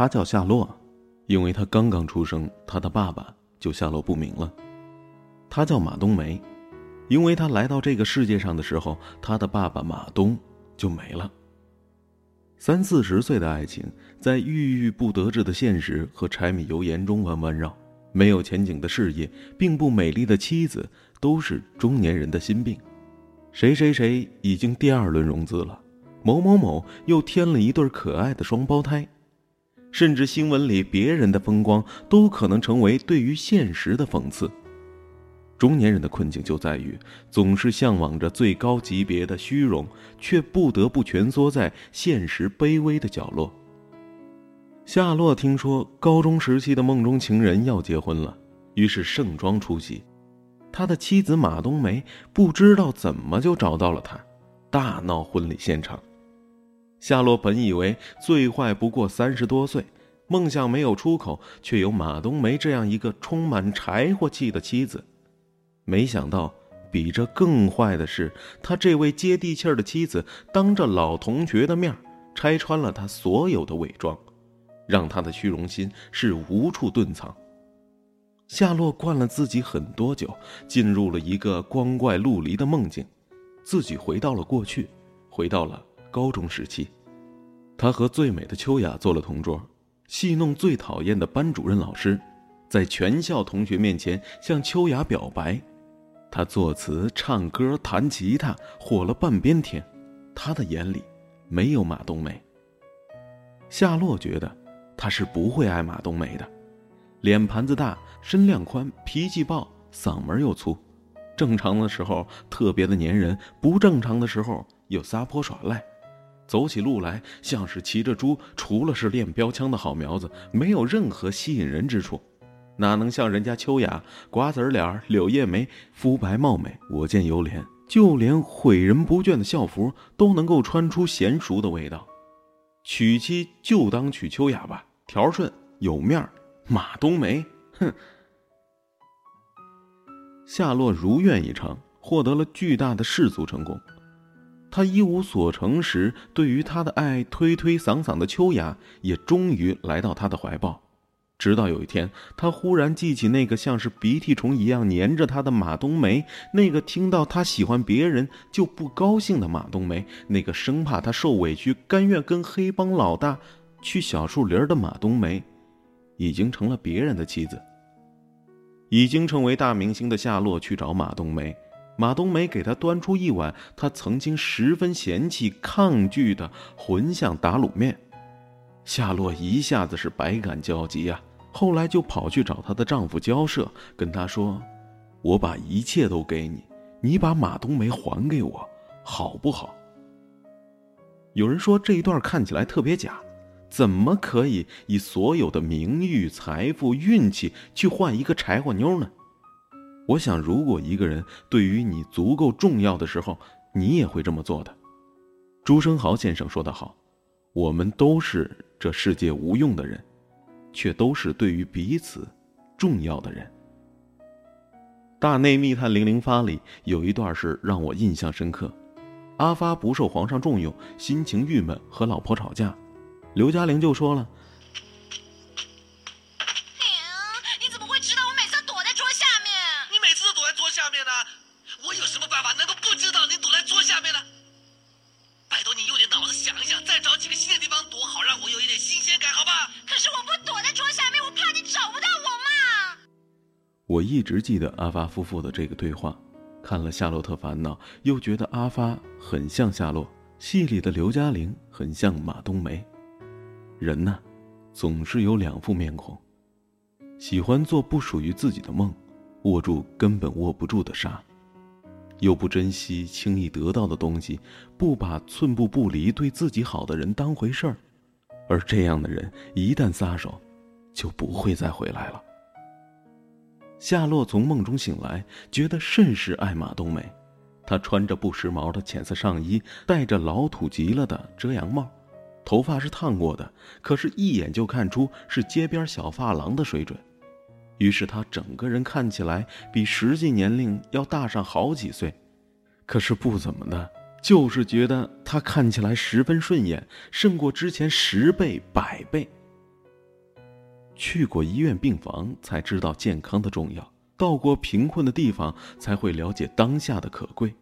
他叫夏洛，因为他刚刚出生，他的爸爸就下落不明了。他叫马冬梅，因为他来到这个世界上的时候，他的爸爸马东就没了。三四十岁的爱情，在郁郁不得志的现实和柴米油盐中弯弯绕，没有前景的事业，并不美丽的妻子，都是中年人的心病。谁谁谁已经第二轮融资了，某某某又添了一对可爱的双胞胎。甚至新闻里别人的风光都可能成为对于现实的讽刺。中年人的困境就在于总是向往着最高级别的虚荣，却不得不蜷缩在现实卑微的角落。夏洛听说高中时期的梦中情人要结婚了，于是盛装出席。他的妻子马冬梅不知道怎么就找到了他，大闹婚礼现场。夏洛本以为最坏不过三十多岁，梦想没有出口，却有马冬梅这样一个充满柴火气的妻子。没想到，比这更坏的是，他这位接地气儿的妻子，当着老同学的面拆穿了他所有的伪装，让他的虚荣心是无处遁藏。夏洛灌了自己很多酒，进入了一个光怪陆离的梦境，自己回到了过去，回到了。高中时期，他和最美的秋雅做了同桌，戏弄最讨厌的班主任老师，在全校同学面前向秋雅表白。他作词、唱歌、弹吉他，火了半边天。他的眼里没有马冬梅。夏洛觉得他是不会爱马冬梅的，脸盘子大，身量宽，脾气暴，嗓门又粗，正常的时候特别的粘人，不正常的时候又撒泼耍赖。走起路来像是骑着猪，除了是练标枪的好苗子，没有任何吸引人之处，哪能像人家秋雅瓜子脸、柳叶眉、肤白貌美，我见犹怜。就连诲人不倦的校服都能够穿出娴熟的味道。娶妻就当娶秋雅吧，条顺有面儿。马冬梅，哼。夏洛如愿以偿，获得了巨大的世俗成功。他一无所成时，对于他的爱推推搡搡的秋雅，也终于来到他的怀抱。直到有一天，他忽然记起那个像是鼻涕虫一样粘着他的马冬梅，那个听到他喜欢别人就不高兴的马冬梅，那个生怕他受委屈、甘愿跟黑帮老大去小树林的马冬梅，已经成了别人的妻子。已经成为大明星的夏洛去找马冬梅。马冬梅给他端出一碗他曾经十分嫌弃、抗拒的荤香打卤面，夏洛一下子是百感交集呀。后来就跑去找她的丈夫交涉，跟他说：“我把一切都给你，你把马冬梅还给我，好不好？”有人说这一段看起来特别假，怎么可以以所有的名誉、财富、运气去换一个柴火妞呢？我想，如果一个人对于你足够重要的时候，你也会这么做的。朱生豪先生说得好：“我们都是这世界无用的人，却都是对于彼此重要的人。”《大内密探零零发》里有一段是让我印象深刻：阿发不受皇上重用，心情郁闷，和老婆吵架，刘嘉玲就说了。我一直记得阿发夫妇的这个对话，看了《夏洛特烦恼》，又觉得阿发很像夏洛，戏里的刘嘉玲很像马冬梅。人呢，总是有两副面孔，喜欢做不属于自己的梦，握住根本握不住的沙，又不珍惜轻易得到的东西，不把寸步不离对自己好的人当回事儿，而这样的人一旦撒手，就不会再回来了。夏洛从梦中醒来，觉得甚是爱马冬梅。她穿着不时髦的浅色上衣，戴着老土极了的遮阳帽，头发是烫过的，可是，一眼就看出是街边小发廊的水准。于是，她整个人看起来比实际年龄要大上好几岁。可是不怎么的，就是觉得她看起来十分顺眼，胜过之前十倍百倍。去过医院病房才知道健康的重要，到过贫困的地方才会了解当下的可贵，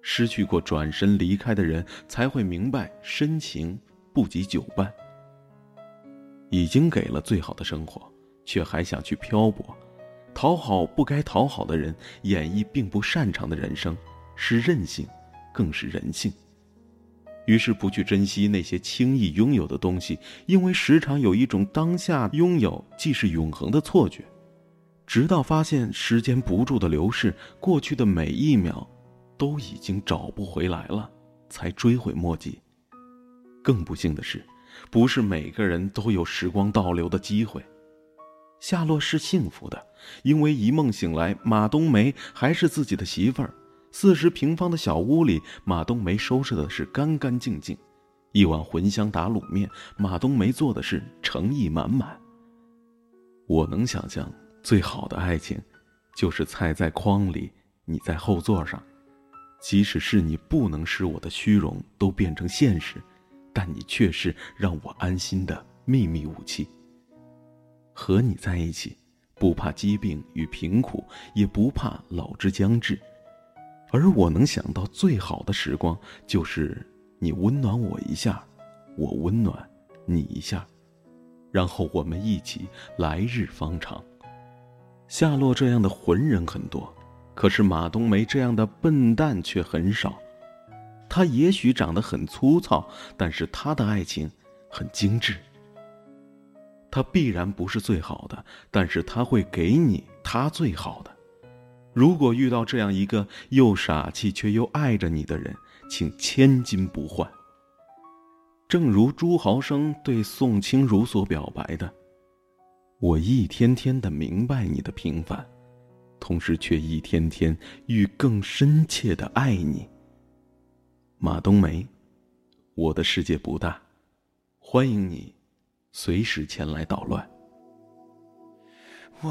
失去过转身离开的人才会明白深情不及久伴。已经给了最好的生活，却还想去漂泊，讨好不该讨好的人，演绎并不擅长的人生，是任性，更是人性。于是不去珍惜那些轻易拥有的东西，因为时常有一种当下拥有即是永恒的错觉，直到发现时间不住的流逝，过去的每一秒，都已经找不回来了，才追悔莫及。更不幸的是，不是每个人都有时光倒流的机会。夏洛是幸福的，因为一梦醒来，马冬梅还是自己的媳妇儿。四十平方的小屋里，马冬梅收拾的是干干净净，一碗茴香打卤面，马冬梅做的是诚意满满。我能想象，最好的爱情，就是菜在筐里，你在后座上，即使是你不能使我的虚荣都变成现实，但你却是让我安心的秘密武器。和你在一起，不怕疾病与贫苦，也不怕老之将至。而我能想到最好的时光，就是你温暖我一下，我温暖你一下，然后我们一起来日方长。夏洛这样的浑人很多，可是马冬梅这样的笨蛋却很少。他也许长得很粗糙，但是他的爱情很精致。他必然不是最好的，但是他会给你他最好的。如果遇到这样一个又傻气却又爱着你的人，请千金不换。正如朱豪生对宋清如所表白的：“我一天天的明白你的平凡，同时却一天天欲更深切的爱你。”马冬梅，我的世界不大，欢迎你，随时前来捣乱。我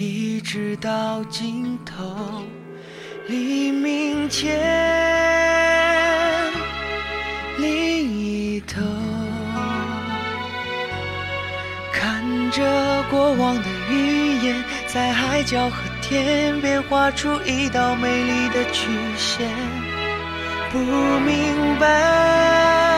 一直到尽头，黎明前另一头，看着过往的语言，在海角和天边画出一道美丽的曲线，不明白。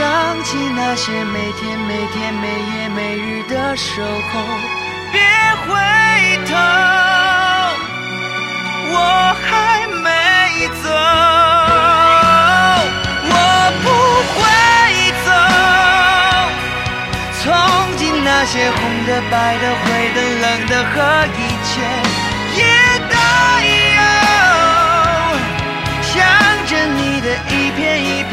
想起那些每天每天、每夜每日的守候，别回头，我还没走。我不会走。从今那些红的、白的、灰的、冷的和一切也带有，想着你的一片一片、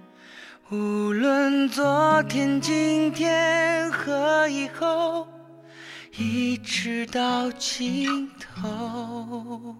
无论昨天、今天和以后，一直到尽头。